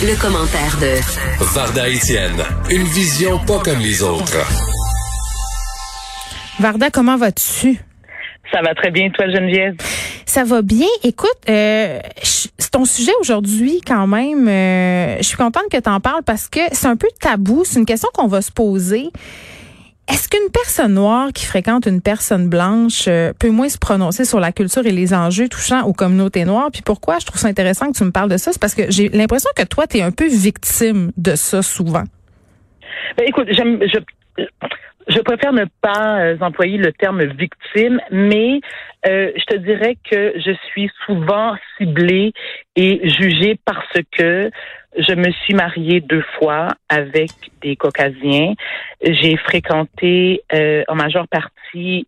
Le, commentaire de Varda Etienne, une vision pas comme les autres. Varda, comment vas-tu? Ça va très bien, toi, Geneviève? Ça va bien. Écoute, euh, c'est ton sujet aujourd'hui quand même. Euh, je suis contente que tu en parles parce que c'est un peu tabou. C'est une question qu'on va se poser. Est-ce qu'une personne noire qui fréquente une personne blanche euh, peut moins se prononcer sur la culture et les enjeux touchant aux communautés noires? Puis pourquoi je trouve ça intéressant que tu me parles de ça? C'est parce que j'ai l'impression que toi, tu es un peu victime de ça souvent. Ben, écoute, j'aime, je préfère ne pas euh, employer le terme victime, mais euh, je te dirais que je suis souvent ciblée et jugée parce que je me suis mariée deux fois avec des Caucasiens. J'ai fréquenté euh, en majeure partie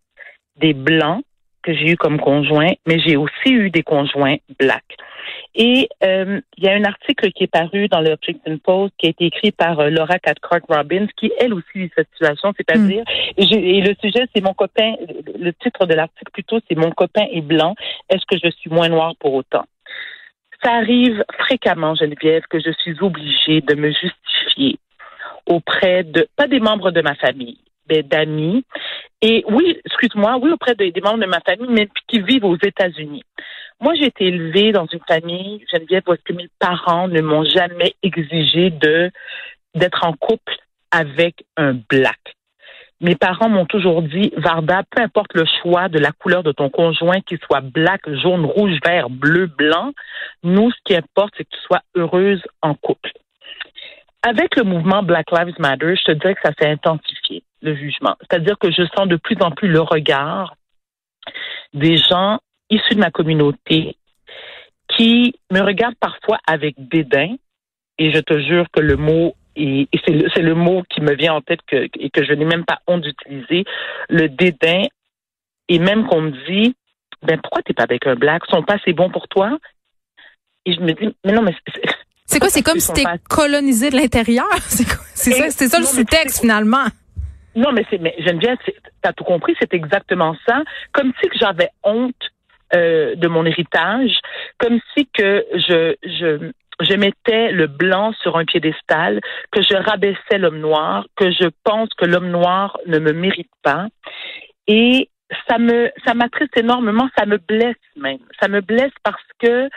des Blancs que j'ai eu comme conjoints, mais j'ai aussi eu des conjoints blacks. Et euh, il y a un article qui est paru dans le Huffington Post qui a été écrit par euh, Laura Cathcart Robbins, qui elle aussi vit cette situation, c'est-à-dire, mm. et, le sujet c'est mon copain, le titre de l'article plutôt c'est mon copain est blanc, est-ce que je suis moins noir pour autant? Ça arrive fréquemment, Geneviève, que je suis obligée de me justifier auprès de, pas des membres de ma famille, mais d'amis. Et oui, excuse-moi, oui, auprès des membres de ma famille, mais qui vivent aux États-Unis. Moi, j'ai été élevée dans une famille, Geneviève, où que mes parents ne m'ont jamais exigé de d'être en couple avec un black. Mes parents m'ont toujours dit, Varda, peu importe le choix de la couleur de ton conjoint, qu'il soit black, jaune, rouge, vert, bleu, blanc, nous, ce qui importe, c'est que tu sois heureuse en couple. Avec le mouvement Black Lives Matter, je te dirais que ça s'est intensifié, le jugement. C'est-à-dire que je sens de plus en plus le regard des gens issus de ma communauté qui me regardent parfois avec dédain, et je te jure que le mot et, c'est le, le, mot qui me vient en tête que, et que je n'ai même pas honte d'utiliser, le dédain, et même qu'on me dit, ben pourquoi t'es pas avec un black, sont pas assez bons pour toi? Et je me dis, mais non, mais c'est quoi? C'est comme si t'es colonisé de l'intérieur? C'est ça, c'est ça le sous-texte finalement. Non, mais c'est, mais Geneviève, t'as tout compris, c'est exactement ça. Comme si que j'avais honte euh, de mon héritage, comme si que je, je, je mettais le blanc sur un piédestal, que je rabaissais l'homme noir, que je pense que l'homme noir ne me mérite pas. Et ça me, ça m'attriste énormément, ça me blesse même. Ça me blesse parce que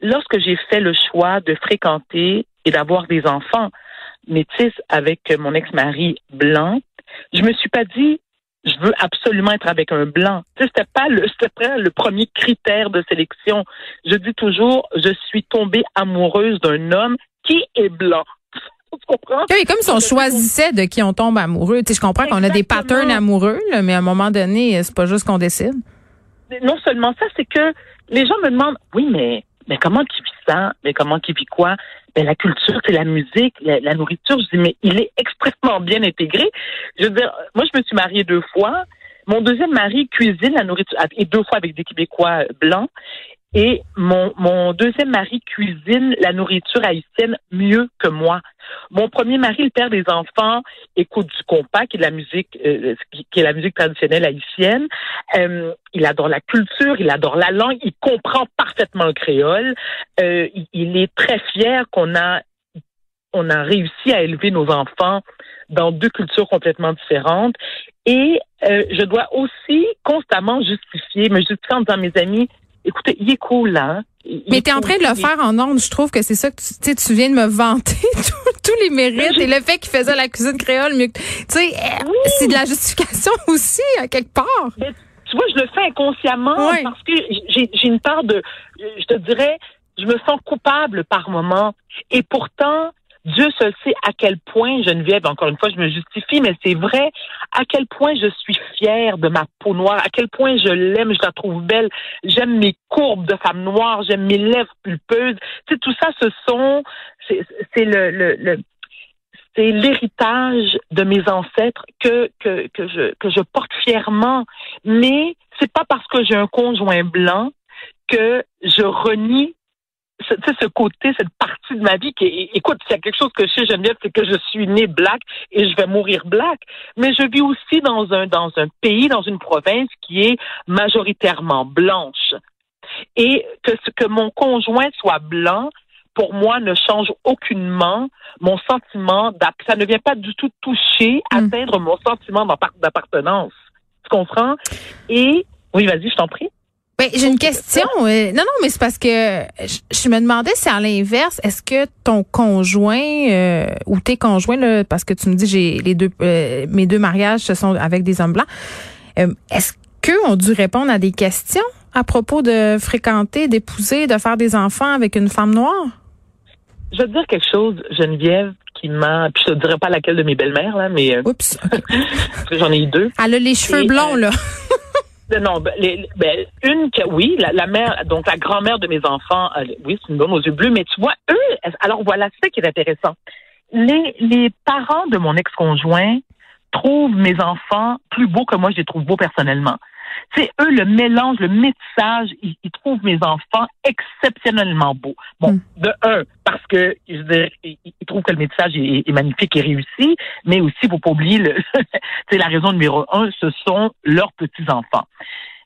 lorsque j'ai fait le choix de fréquenter et d'avoir des enfants métis avec mon ex-mari blanc, je me suis pas dit je veux absolument être avec un blanc. Tu sais, c'était pas le, c'était le premier critère de sélection. Je dis toujours, je suis tombée amoureuse d'un homme qui est blanc. Oui, comme si on choisissait de qui on tombe amoureux. Tu sais, je comprends qu'on a des patterns amoureux, mais à un moment donné, c'est pas juste qu'on décide. Non seulement ça, c'est que les gens me demandent, oui, mais, mais comment tu vis ça? Mais comment quoi? ben, la culture, c'est la musique, la, nourriture. Je dis, mais il est extrêmement bien intégré. Je veux dire, moi, je me suis mariée deux fois. Mon deuxième mari cuisine la nourriture, et deux fois avec des Québécois blancs. Et mon, mon deuxième mari cuisine la nourriture haïtienne mieux que moi. Mon premier mari, le père des enfants, écoute du compas, qui est la musique, euh, qui est la musique traditionnelle haïtienne. Euh, il adore la culture, il adore la langue, il comprend parfaitement le créole. Euh, il, est très fier qu'on a on a réussi à élever nos enfants dans deux cultures complètement différentes. Et je dois aussi constamment justifier, me justifier en disant mes amis, écoutez, il est cool là. Hein. Mais tu es en train de le faire en ondes. Je trouve que c'est ça que tu, tu viens de me vanter tous les mérites et le fait qu'il faisait la cuisine créole mieux que. Tu sais, eh, c'est de la justification aussi, à quelque part. tu vois, je le fais inconsciemment parce que j'ai une part de. Je te dirais, je me sens coupable par moment. Et pourtant, Dieu seul sait à quel point Geneviève, encore une fois, je me justifie, mais c'est vrai, à quel point je suis fière de ma peau noire, à quel point je l'aime, je la trouve belle, j'aime mes courbes de femme noire, j'aime mes lèvres pulpeuses. Tu sais, tout ça, ce sont, c'est le, le, le c'est l'héritage de mes ancêtres que, que, que, je, que je porte fièrement. Mais c'est pas parce que j'ai un conjoint blanc que je renie ce, ce côté, cette partie de ma vie qui écoute, s'il y a quelque chose que je sais, Geneviève, c'est que je suis née black et je vais mourir black. Mais je vis aussi dans un, dans un pays, dans une province qui est majoritairement blanche. Et que, que mon conjoint soit blanc, pour moi, ne change aucunement mon sentiment Ça ne vient pas du tout toucher, hmm. atteindre mon sentiment d'appartenance. Tu comprends? Et, oui, vas-y, je t'en prie. Ben, j'ai une question. Euh, non, non, mais c'est parce que je, me demandais si à l'inverse, est-ce que ton conjoint euh, ou tes conjoints, là, parce que tu me dis j'ai les deux euh, mes deux mariages ce sont avec des hommes blancs, est-ce qu'eux ont dû répondre à des questions à propos de fréquenter, d'épouser, de faire des enfants avec une femme noire? Je vais te dire quelque chose, Geneviève, qui m'a. Puis je te dirai pas laquelle de mes belles-mères, là, mais. Oups. parce que j'en ai eu deux. Elle a les cheveux blonds, là. Non, ben, ben, une, oui, la, mère, donc la grand-mère de mes enfants, oui, c'est une bonne aux yeux bleus, mais tu vois, eux, alors voilà, ça qui est intéressant. Les, les parents de mon ex-conjoint trouvent mes enfants plus beaux que moi, je les trouve beaux personnellement. C'est eux, le mélange, le métissage, ils, trouvent mes enfants exceptionnellement beaux. Bon, hmm. de un, parce que je veux ils, trouvent que le métissage est, magnifique et réussi, mais aussi, faut pas oublier, c'est la raison numéro un, ce sont leurs petits-enfants.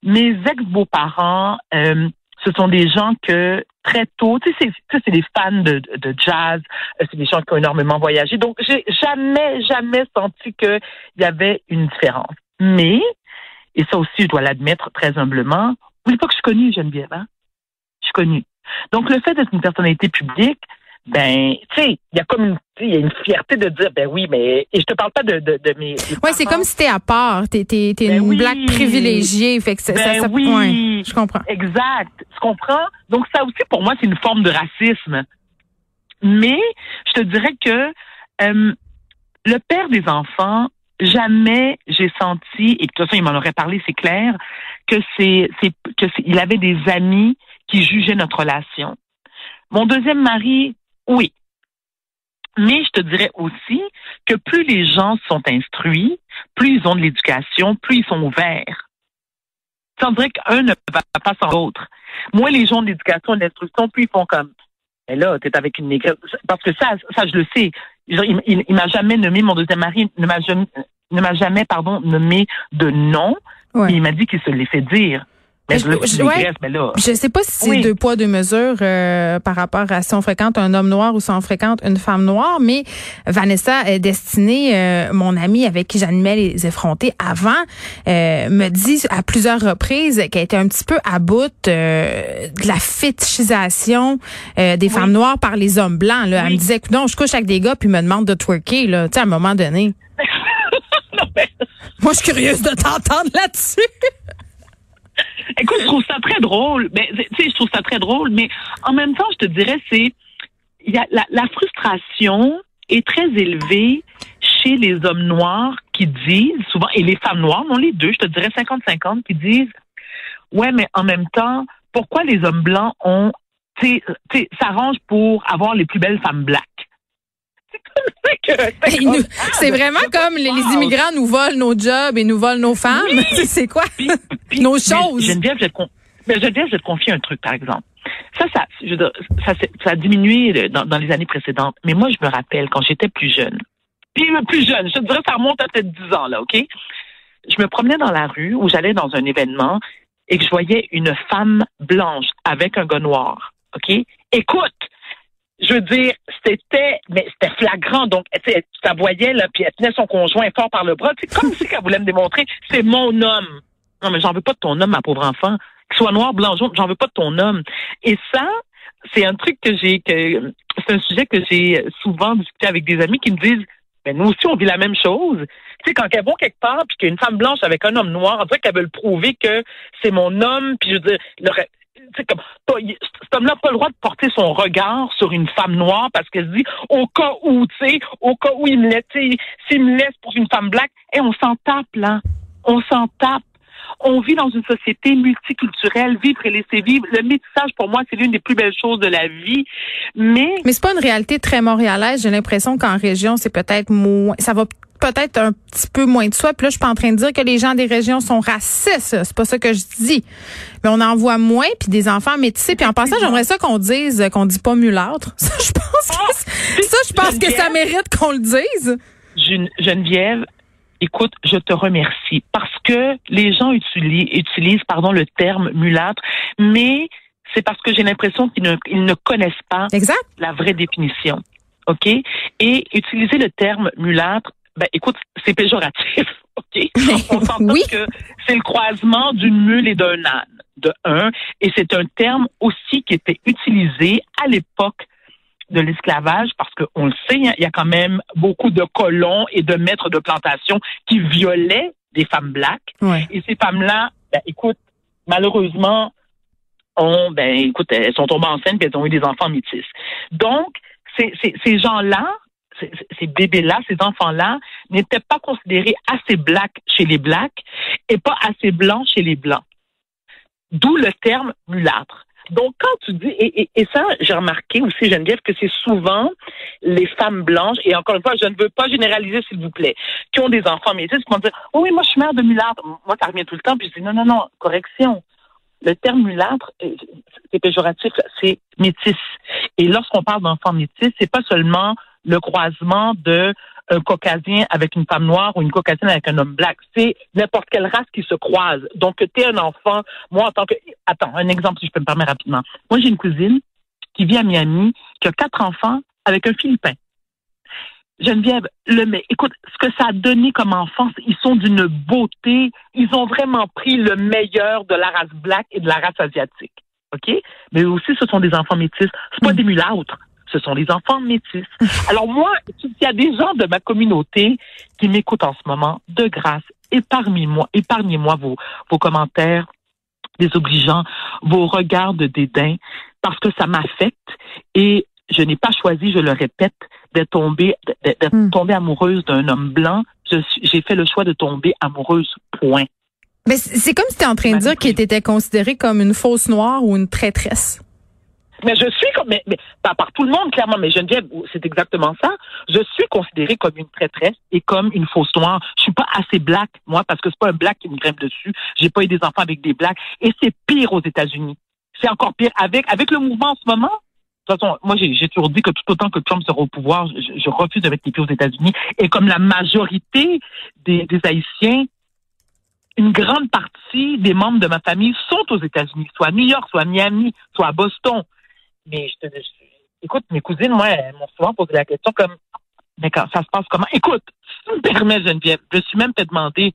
Mes ex-beaux-parents, euh, ce sont des gens que très tôt, tu sais, c'est des fans de, de jazz, euh, c'est des gens qui ont énormément voyagé. Donc, j'ai jamais, jamais senti qu'il y avait une différence. Mais et ça aussi, je dois l'admettre très humblement. Oui, pas que je suis connue, Geneviève, hein? Je suis connue. Donc, le fait d'être une personnalité publique, ben, tu sais, il y a comme une, il y a une fierté de dire, ben oui, mais, et je te parle pas de, de, de mes. Oui, c'est comme si t'es à part, t'es, t'es, t'es ben une blague privilégiée, fait que ça, ben ça, oui, je comprends. Exact, tu comprends? Donc ça aussi, pour moi, c'est une forme de racisme. Mais, je te dirais que euh, le père des enfants jamais j'ai senti, et de toute façon, il m'en aurait parlé, c'est clair, que c'est, que il avait des amis qui jugeaient notre relation. Mon deuxième mari, oui. Mais je te dirais aussi que plus les gens sont instruits, plus ils ont de l'éducation, plus ils sont ouverts. Ça dirait qu'un ne va pas sans l'autre. Moi, les gens de l'éducation et de l'instruction, plus ils font comme, mais là, t'es avec une négresse. Parce que ça, ça, je le sais. Il, il, m'a jamais nommé, mon deuxième mari ne m'a jamais, ne m'a jamais, pardon, nommé de nom. Il m'a dit qu'il se l'est fait dire. Mais je, je, sais pas si c'est deux poids deux mesures euh, par rapport à si on fréquente un homme noir ou si on fréquente une femme noire, mais Vanessa est destinée, euh, mon amie avec qui j'animais les effrontés avant, euh, me dit à plusieurs reprises qu'elle était un petit peu à bout de la fétichisation des femmes noires par les hommes blancs. Là. Elle me disait que non, je couche avec des gars puis me demande de twerker là, tu sais, à un moment donné. Moi, je suis curieuse de t'entendre là-dessus. Écoute, je trouve ça très drôle. Mais tu sais, je trouve ça très drôle, mais en même temps, je te dirais, c'est la, frustration est très élevée chez les hommes noirs qui disent souvent, et les femmes noires, non les deux, je te dirais 50-50, qui disent Ouais, mais en même temps, pourquoi les hommes blancs ont s'arrangent pour avoir les plus belles femmes black? C'est vraiment comme les, immigrants nous volent nos jobs et nous volent nos femmes. c'est quoi? nos choses. Geneviève, je, Geneviève, je te confie un truc, par exemple. Ça, ça, je ça, ça, a diminué dans, dans, les années précédentes. Mais moi, je me rappelle quand j'étais plus jeune. Puis plus jeune, je te dirais, ça remonte à peut-être 10 ans, là, OK? Je me promenais dans la rue où j'allais dans un événement et que je voyais une femme blanche avec un gars noir. OK? Écoute, je veux dire, c'était, mais c'était flagrant. Donc, tu ça voyait, là, puis elle tenait son conjoint fort par le bras. C'est comme si elle voulait me démontrer, c'est mon homme. Non, mais j'en veux pas de ton homme, ma pauvre enfant. Qu'il soit noir, blanc, jaune, j'en veux pas de ton homme. Et ça, c'est un truc que j'ai, que, c'est un sujet que j'ai souvent discuté avec des amis qui me disent, ben, nous aussi, on vit la même chose. Tu sais, quand elles vont quelque part, puis qu'il y a une femme blanche avec un homme noir, on dirait qu'elles veulent prouver que c'est mon homme, puis je veux dire, c'est comme cet homme-là n'a pas le droit de porter son regard sur une femme noire parce qu'elle se dit au cas où, tu sais, au cas où il me laisse, s'il me laisse pour une femme black, et on s'en tape là, on s'en tape. On vit dans une société multiculturelle, vivre et laisser vivre. Le métissage, pour moi, c'est l'une des plus belles choses de la vie. Mais Mais c'est pas une réalité très montréalaise. J'ai l'impression qu'en région, c'est peut-être moins, ça va peut-être un petit peu moins de soi. Puis là, je suis pas en train de dire que les gens des régions sont racistes. C'est pas ça que je dis. Mais on en voit moins, puis des enfants métissés. Puis en passant, j'aimerais ça qu'on dise euh, qu'on dit pas mulâtre. Ça, je pense que, Ah! ça, je pense que ça mérite qu'on le dise. Gen- Geneviève, écoute, je te remercie parce que les gens utilisent, utilisent pardon, le terme mulâtre, mais c'est parce que j'ai l'impression qu'ils ne, ils ne connaissent pas Exact. la vraie définition. OK? Et utiliser le terme mulâtre, ben écoute, c'est péjoratif. OK? On s'entend Oui. que c'est le croisement d'une mule et d'un âne, de un, et c'est un terme aussi qui était utilisé à l'époque de l'esclavage parce qu'on le sait, hein, il y a quand même beaucoup de colons et de maîtres de plantation qui violaient des femmes black. Ouais. Et ces femmes-là, ben, écoute, malheureusement, ont, ben, écoute, elles sont tombées enceintes et elles ont eu des enfants métis. Donc, ces, ces, ces gens-là, ces, ces bébés-là, ces enfants-là, n'étaient pas considérés assez blacks chez les blacks et pas assez blancs chez les blancs. D'où le terme mulâtre. Donc, quand tu dis, et, et, et ça, j'ai remarqué aussi, Geneviève, que c'est souvent les femmes blanches, et encore une fois, je ne veux pas généraliser, s'il vous plaît, qui ont des enfants métis, qui vont dire, oh oui, moi, je suis mère de mulâtre. Moi, ça revient tout le temps, puis je dis, non, non, non, correction. Le terme mulâtre, euh, c'est péjoratif, c'est métis. Et lorsqu'on parle d'enfants métis, c'est pas seulement le croisement de un caucasien avec une femme noire ou une caucasienne avec un homme black. C'est n'importe quelle race qui se croise. Donc, tu es un enfant. Moi, en tant que... Attends, un exemple, si je peux me permettre rapidement. Moi, j'ai une cousine qui vit à Miami, qui a quatre enfants avec un Philippin. Geneviève, le, mais écoute, ce que ça a donné comme enfance, ils sont d'une beauté. Ils ont vraiment pris le meilleur de la race black et de la race asiatique. OK? Mais aussi, ce sont des enfants métis. C'est pas des mulâtres. Ce sont des enfants métis. Alors moi, s'il y a des gens de ma communauté qui m'écoutent en ce moment, de grâce, épargnez-moi, épargnez-moi vos, vos commentaires désobligeants, vos regards de dédain, parce que ça m'affecte et je n'ai pas choisi, je le répète, d'être tombée, d'être Hmm. tombée amoureuse d'un homme blanc. J'ai fait le choix de tomber amoureuse, point. Mais c'est comme si tu en train de dire qu'il était considéré comme une fausse noire ou une traîtresse. Mais je suis comme, mais, mais pas par tout le monde, clairement, mais Geneviève, c'est exactement ça. Je suis considérée comme une traîtresse et comme une fausse noire. Je suis pas assez black, moi, parce que c'est pas un black qui me grimpe dessus. J'ai pas eu des enfants avec des blacks. Et c'est pire aux États-Unis. C'est encore pire. Avec, avec le mouvement en ce moment, de toute façon, moi, j'ai toujours dit que tout autant que Trump sera au pouvoir, je, je refuse de mettre les aux États-Unis. Et comme la majorité des, des Haïtiens, une grande partie des membres de ma famille sont aux États-Unis, soit à New York, soit à Miami, soit à Boston. Mais je te je- écoute, mes cousines, moi, elles m'ont souvent posé la question comme, mais quand ça se passe comment? Écoute, si tu me permets, Geneviève, je suis même fait demander,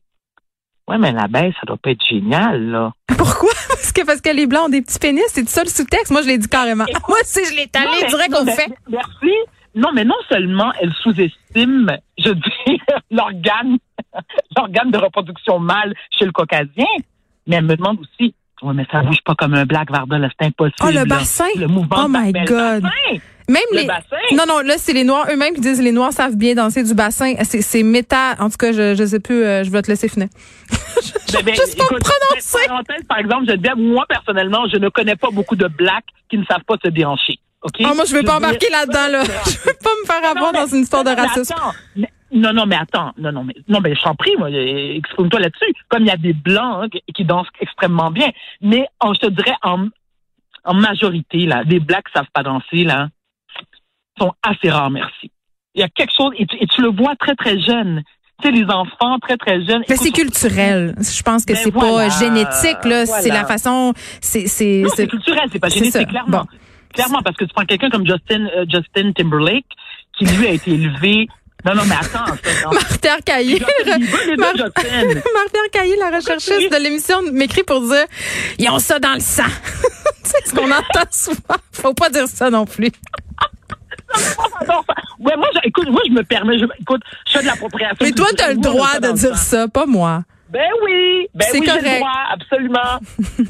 ouais, mais la baisse, ça doit pas être génial, là. Pourquoi? Parce que, parce que les Blancs ont des petits pénis. C'est ça le sous-texte. Moi, je l'ai dit carrément. Écoute, Moi, si je l'ai mais- direct mais- fait. Merci. Non, mais non seulement elle sous-estime, je dis, l'organe, l'organe de reproduction mâle chez le caucasien, mais elle me demande aussi, ouais, mais ça bouge pas comme un black Varda, c'est impossible. Oh, le là. bassin. Le mouvement Oh my le God. bassin. Même Le les. bassin. Non, non, là, c'est les Noirs eux-mêmes qui disent les Noirs savent bien danser du bassin. C'est, c'est méta. En tout cas, je, je sais plus, euh, je vais te laisser finir. Ben, ben, Juste écoute, prononcer. par exemple, je dis, moi, personnellement, je ne connais pas beaucoup de blacks qui ne savent pas se déhancher. OK? Ah, moi, je veux pas embarquer dire- là-dedans, là. Je veux pas me faire avoir Non, mais- dans une histoire de mais racisme. attends, non, non, mais attends. Non, non, mais, non, mais je t'en prie, moi, exprime-toi là-dessus. Comme il y a des blancs hein, qui, dansent extrêmement bien. Mais, en, je te dirais, en, en majorité, là, des blacks qui savent pas danser, là, sont assez rares, merci. Il y a quelque chose, et tu, et tu le vois très, très jeune. Tu sais, les enfants très, très jeunes. Mais c'est culturel. Je pense que Ben c'est voilà, pas génétique, là. C'est la façon. C'est, c'est, culturel, c'est pas génétique, clairement. Bon. Clairement, parce que tu prends quelqu'un comme Justin, euh, Justin Timberlake, qui lui a été élevé. Non, non, mais attends. ça, non. Marc-Pierre Caillé. Justin Bieber, les deux Mar- Justin. Marc-Pierre Caillé, la recherchiste de l'émission, m'écrit pour dire ils ont ça dans le sang. c'est ce qu'on entend souvent. Faut pas dire ça non plus. Ouais, moi, écoute, moi, je me permets, je, écoute, je fais de l'appropriation. Mais toi, t'as le droit de dire ça, pas moi. Ben oui, ben C'est oui, j'ai correct. le droit, absolument.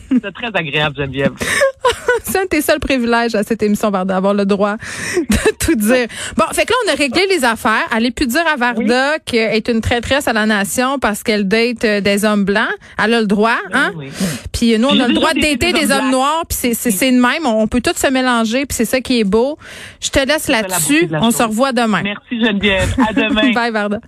C'est très agréable, Geneviève. C'est un de tes seuls privilèges à cette émission, Varda, d'avoir le droit de tout dire. Bon, fait que là, on a réglé les affaires. Allez plus dire à Varda qu'elle est une traîtresse à la nation parce qu'elle date euh, des hommes blancs. Elle a le droit, hein? oui. Puis nous, on a le droit de dater des des hommes noirs, puis c'est c'est c'est de même. On, peut tous se mélanger, puis c'est ça qui est beau. Je te laisse là-dessus. la On se revoit demain. Merci Geneviève. À demain. Bye, Varda.